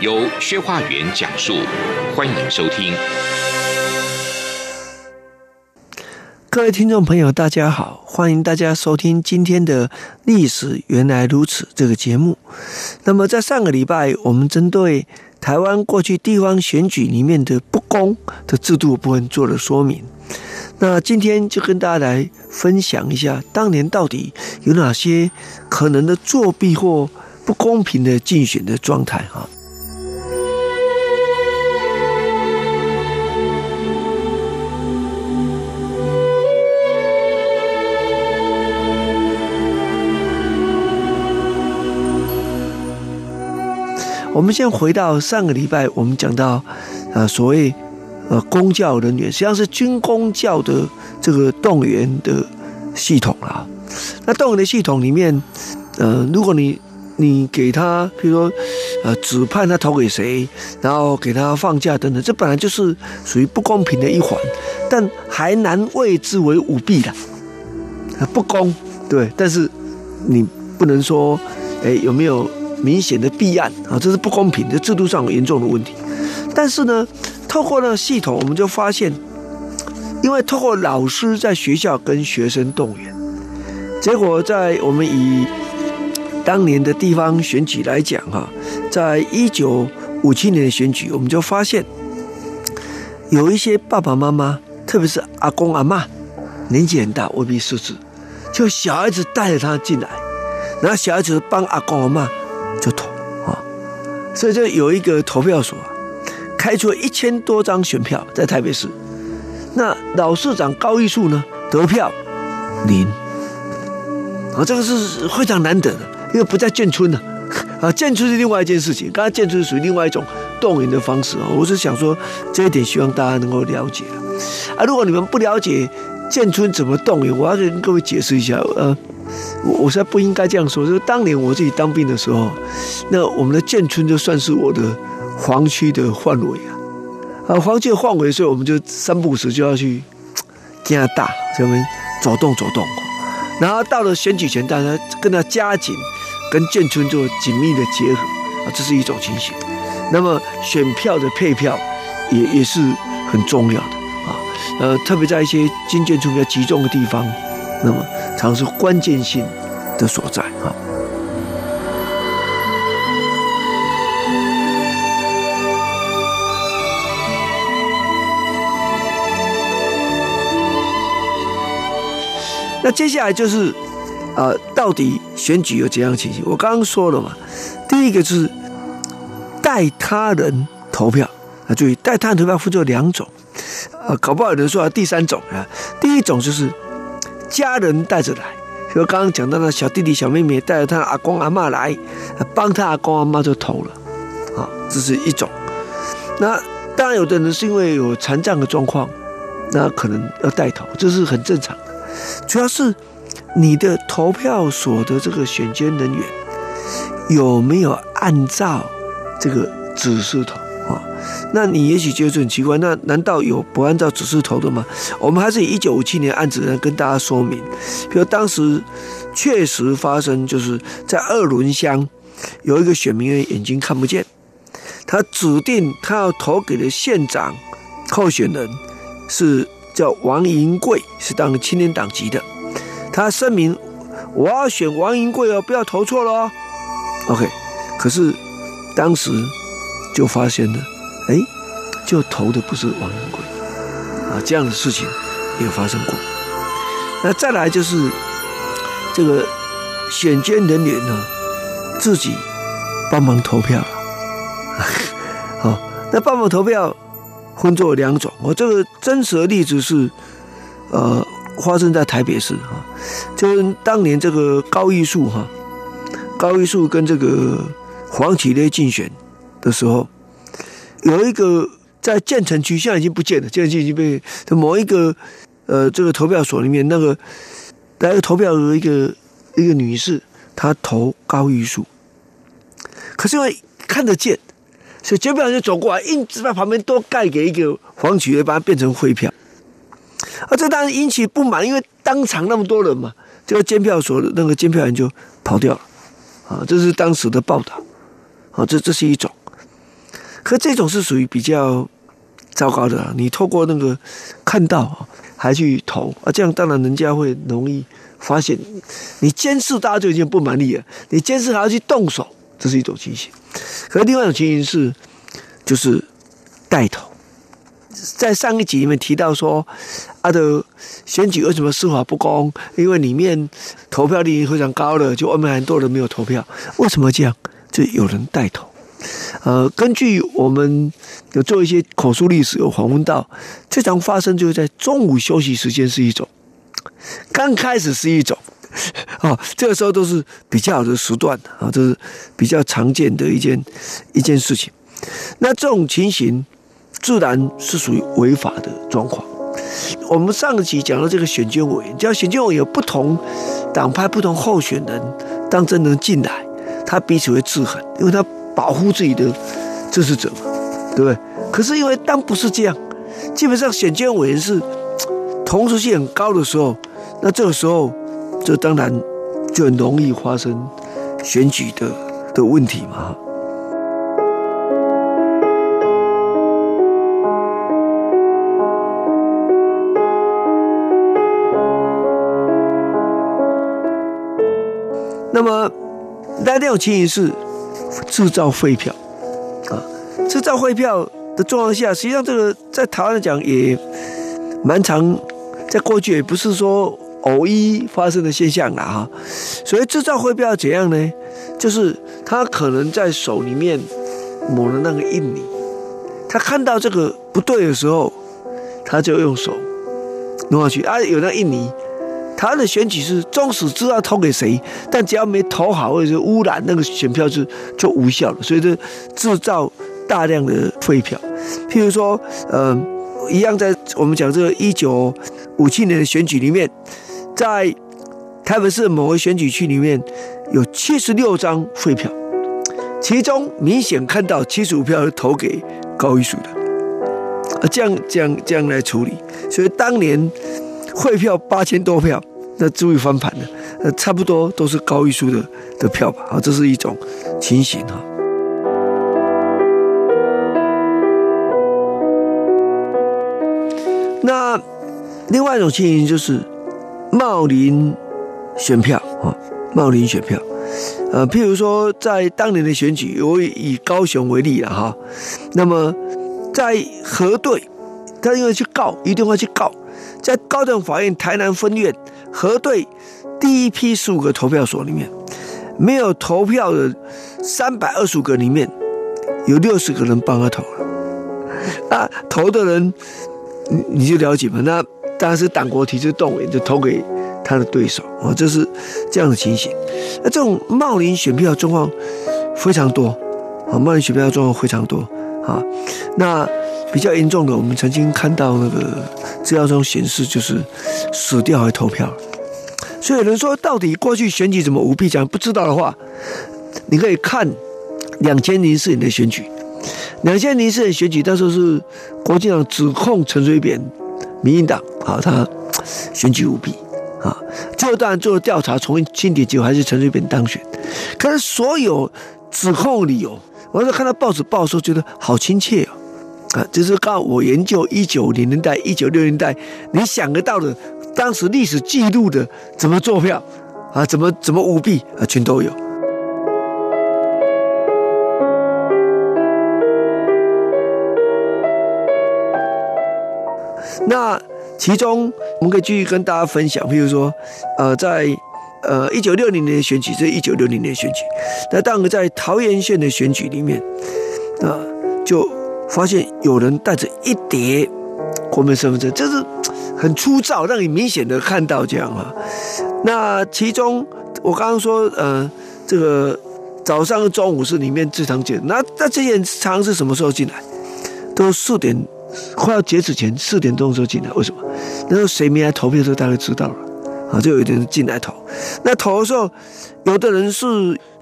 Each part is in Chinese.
由薛化元讲述，欢迎收听。各位听众朋友，大家好，欢迎大家收听今天的《历史原来如此》这个节目。那么，在上个礼拜，我们针对台湾过去地方选举里面的不公的制度部分做了说明。那今天就跟大家来分享一下，当年到底有哪些可能的作弊或不公平的竞选的状态哈。我们先回到上个礼拜，我们讲到，呃，所谓呃公教人员，实际上是军公教的这个动员的系统啊。那动员的系统里面，呃，如果你你给他，比如说呃指派他投给谁，然后给他放假等等，这本来就是属于不公平的一环，但还难谓之为舞弊的，不公对，但是你不能说，哎，有没有？明显的弊案啊，这是不公平的，制度上有严重的问题。但是呢，透过那个系统，我们就发现，因为透过老师在学校跟学生动员，结果在我们以当年的地方选举来讲哈，在一九五七年的选举，我们就发现有一些爸爸妈妈，特别是阿公阿嬷，年纪很大，未必识字，就小孩子带着他进来，然后小孩子帮阿公阿嬷。所以就有一个投票所，开出了一千多张选票在台北市。那老市长高玉树呢，得票零啊，这个是非常难得的，因为不在建村呢 啊，建村是另外一件事情，刚才建村是属于另外一种动员的方式啊。我是想说这一点，希望大家能够了解啊。如果你们不了解建村怎么动员，我要跟各位解释一下呃。我我实在不应该这样说，就是当年我自己当兵的时候，那我们的建村就算是我的黄区的范围啊，啊，黄区的范围，所以我们就三不五时就要去加大，这边走动走动，然后到了选举前，大家跟他加紧跟建村做紧密的结合啊，这是一种情形。那么选票的配票也也是很重要的啊，呃，特别在一些金建村比较集中的地方，那么。常是关键性的所在啊。那接下来就是，呃，到底选举有怎样的情形？我刚刚说了嘛，第一个就是代他人投票啊，注意代他人投票分作两种，啊，搞不好有人说第三种啊，第一种就是。家人带着来，比如刚刚讲到的小弟弟、小妹妹带着他阿公阿嬷来，帮他阿公阿嬷就投了，啊，这是一种。那当然，有的人是因为有残障的状况，那可能要带头，这是很正常的。主要是你的投票所的这个选监人员有没有按照这个指示投？啊那你也许觉得很奇怪，那难道有不按照指示投的吗？我们还是以一九五七年案子来跟大家说明，比如当时确实发生，就是在二仑乡有一个选民眼睛看不见，他指定他要投给的县长候选人是叫王银贵，是当青年党籍的，他声明我要选王银贵哦，不要投错了哦。OK，可是当时就发现了。哎，就投的不是王银贵啊，这样的事情也发生过。那再来就是这个选监人员呢，自己帮忙投票了。好，那帮忙投票分作两种。我这个真实的例子是，呃，发生在台北市啊，就是当年这个高玉树哈，高玉树跟这个黄启烈竞选的时候。有一个在建成区，现在已经不见了，建成区已经被某一个呃这个投票所里面那个来个投票的一个一个女士，她投高玉树，可是因为看得见，所以监票就走过来，硬是把旁边多盖给一个黄曲，把它变成废票。啊，这当然引起不满，因为当场那么多人嘛，这个监票所的那个监票员就跑掉了。啊，这是当时的报道。啊，这这是一种，可这种是属于比较糟糕的。你透过那个看到还去投啊，这样当然人家会容易发现。你监视大家就已经不满意了，你监视还要去动手，这是一种情形。可是另外一种情形是，就是带头。在上一集里面提到说，他的选举为什么司法不公？因为里面投票率非常高的，就外面很多人没有投票。为什么这样？就有人带头。呃，根据我们有做一些口述历史，有访问到，这场发生就是在中午休息时间是一种，刚开始是一种，啊，这个时候都是比较好的时段啊，这是比较常见的一件一件事情。那这种情形。自然是属于违法的状况。我们上一集讲到这个选监委，只要选监委有不同党派、不同候选人当真能进来，他彼此会制衡，因为他保护自己的支持者嘛，对不对？可是因为当不是这样，基本上选监委员是同时性很高的时候，那这个时候，这当然就很容易发生选举的的问题嘛。那么，那这种情形是制造废票啊，制造废票的状况下，实际上这个在台湾来讲也蛮常，在过去也不是说偶一发生的现象了哈。所以制造废票怎样呢？就是他可能在手里面抹了那个印泥，他看到这个不对的时候，他就用手弄下去啊，有那印泥。他的选举是纵使知道投给谁，但只要没投好或者污染，那个选票是就无效了。所以就制造大量的废票。譬如说，呃，一样在我们讲这个一九五七年的选举里面，在台北市某个选举区里面有七十六张废票，其中明显看到七十五票是投给高玉树的，啊，这样这样这样来处理。所以当年。汇票八千多票，那足以翻盘了。呃，差不多都是高玉树的的票吧。啊，这是一种情形哈。那另外一种情形就是茂林选票啊，茂林选票。呃，譬如说在当年的选举，我以高雄为例了哈。那么在核对，他因为去告，一定会去告。在高等法院台南分院核对第一批十五个投票所里面，没有投票的三百二十五个里面，有六十个人帮他投了。那投的人，你你就了解嘛？那当然是党国体制动员，就投给他的对手啊，这是这样的情形。那这种冒领选票状况非常多啊，冒领选票状况非常多啊。那比较严重的，我们曾经看到那个。资料中显示，就是死掉还投票，所以有人说，到底过去选举怎么舞弊？讲不知道的话，你可以看两千零四年的选举。两千零四年选举，那时候是国民党指控陈水扁、民进党啊，他选举舞弊啊。最后当然做了调查，重新清点结果还是陈水扁当选。可是所有指控理由，我那时候看到报纸报的时候，觉得好亲切哦。啊，就是告我研究一九零年代、一九六零代，你想得到的，当时历史记录的，怎么做票，啊，怎么怎么舞弊啊，全都有。那其中我们可以继续跟大家分享，譬如说，呃，在呃一九六零年选举，这一九六零年选举，那当然在桃园县的选举里面，啊，就。发现有人带着一叠国民身份证，这是 很粗糙，让你明显的看到这样啊。那其中我刚刚说，呃，这个早上和、中午是里面最常见。那那这些人常是什么时候进来？都四点快要截止前四点钟的时候进来，为什么？那时候谁没来投票的时候，大概知道了啊，就有点人进来投。那投的时候，有的人是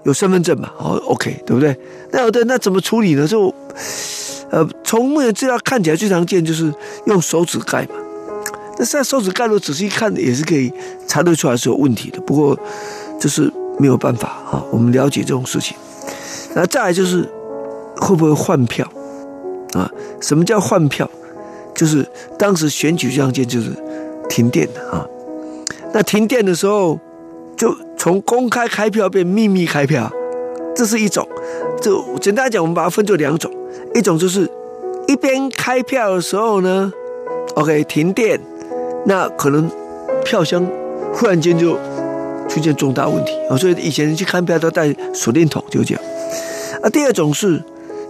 有身份证嘛，哦，OK，对不对？那有的人那怎么处理呢？就呃，从目前资料看起来最常见就是用手指盖嘛。那现在手指盖，如果仔细看也是可以查得出来是有问题的。不过就是没有办法啊，我们了解这种事情。那再来就是会不会换票啊？什么叫换票？就是当时选举这样件就是停电的啊。那停电的时候，就从公开开票变秘密开票，这是一种。就简单来讲，我们把它分作两种，一种就是一边开票的时候呢，OK 停电，那可能票箱忽然间就出现重大问题啊，所以以前去看票都带手电筒，就这样。啊，第二种是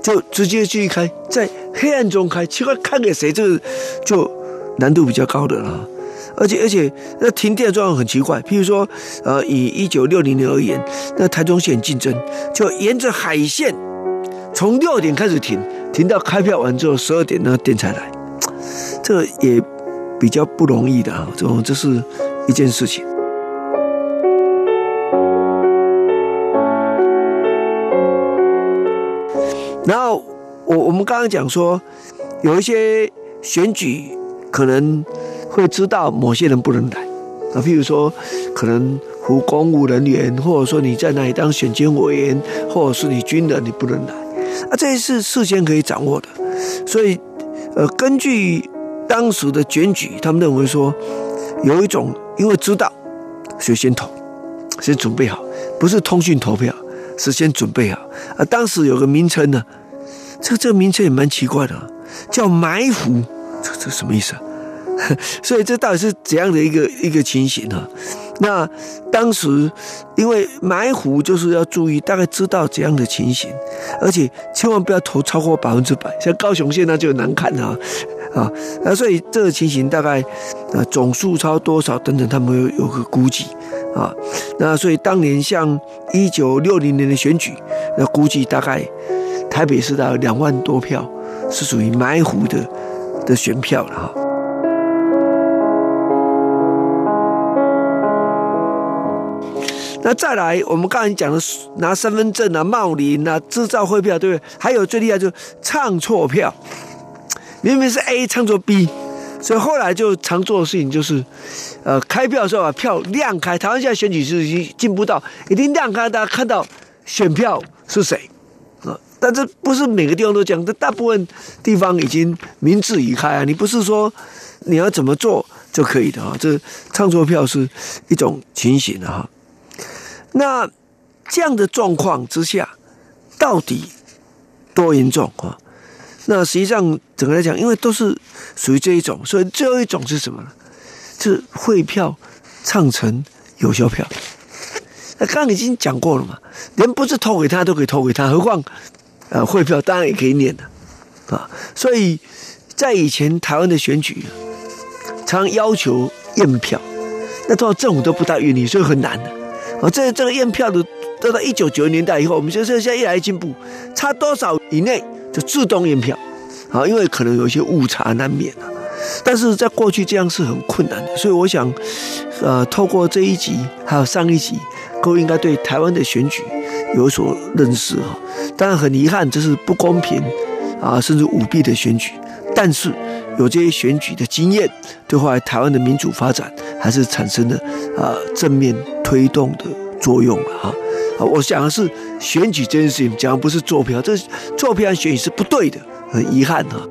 就直接去开，在黑暗中开，奇怪看给谁，这个就难度比较高的了。而且而且那停电的状况很奇怪，譬如说，呃，以一九六零年而言，那台中县竞争就沿着海线，从六点开始停，停到开票完之后十二点那个电才来，这也比较不容易的啊，这这是一件事情。然后我我们刚刚讲说，有一些选举可能会知道某些人不能来。啊，譬如说可能服公务人员，或者说你在哪里当选监委员，或者是你军人，你不能来。啊，这些是事先可以掌握的。所以呃，根据当时的检举，他们认为说有一种因为知道，所以先投，先准备好，不是通讯投票。是先准备好啊！当时有个名称呢，这个这个名称也蛮奇怪的，叫埋伏，这这什么意思啊？所以这到底是怎样的一个一个情形呢？那当时因为埋伏就是要注意，大概知道怎样的情形，而且千万不要投超过百分之百，像高雄县那就难看啊啊！那所以这个情形大概啊总数超多少等等，他们有有个估计。啊，那所以当年像一九六零年的选举，那估计大概台北市的两万多票是属于埋伏的的选票了哈。那再来，我们刚才讲的拿身份证啊、冒领啊、制造汇票，对不对？还有最厉害就是唱错票，明明是 A 唱作 B。所以后来就常做的事情就是，呃，开票的时候把票亮开。台湾现在选举是已经进步到一定亮开，大家看到选票是谁啊？但这不是每个地方都讲，这大部分地方已经名字已开啊。你不是说你要怎么做就可以的啊？这唱错票是一种情形啊。那这样的状况之下，到底多严重啊？那实际上，整个来讲，因为都是属于这一种，所以最后一种是什么呢？是汇票唱成有效票。那刚刚已经讲过了嘛，连不是投给他都可以投给他，何况呃汇票当然也可以念的啊。所以在以前台湾的选举，常要求验票，那多少政府都不大愿意，所以很难的。啊这这个验票的，到到一九九零年代以后，我们就说现在越来越进步，差多少以内。就自动验票，啊，因为可能有一些误差难免啊。但是在过去这样是很困难的，所以我想，呃，透过这一集还有上一集，各位应该对台湾的选举有所认识哈。当然很遗憾，这是不公平啊，甚至舞弊的选举。但是有这些选举的经验，对后来台湾的民主发展还是产生了啊正面推动的作用了哈。啊，我想的是选举这件事情，讲的不是做票，这做票和选举是不对的，很遗憾啊。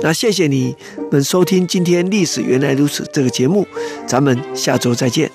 那谢谢你们收听今天《历史原来如此》这个节目，咱们下周再见。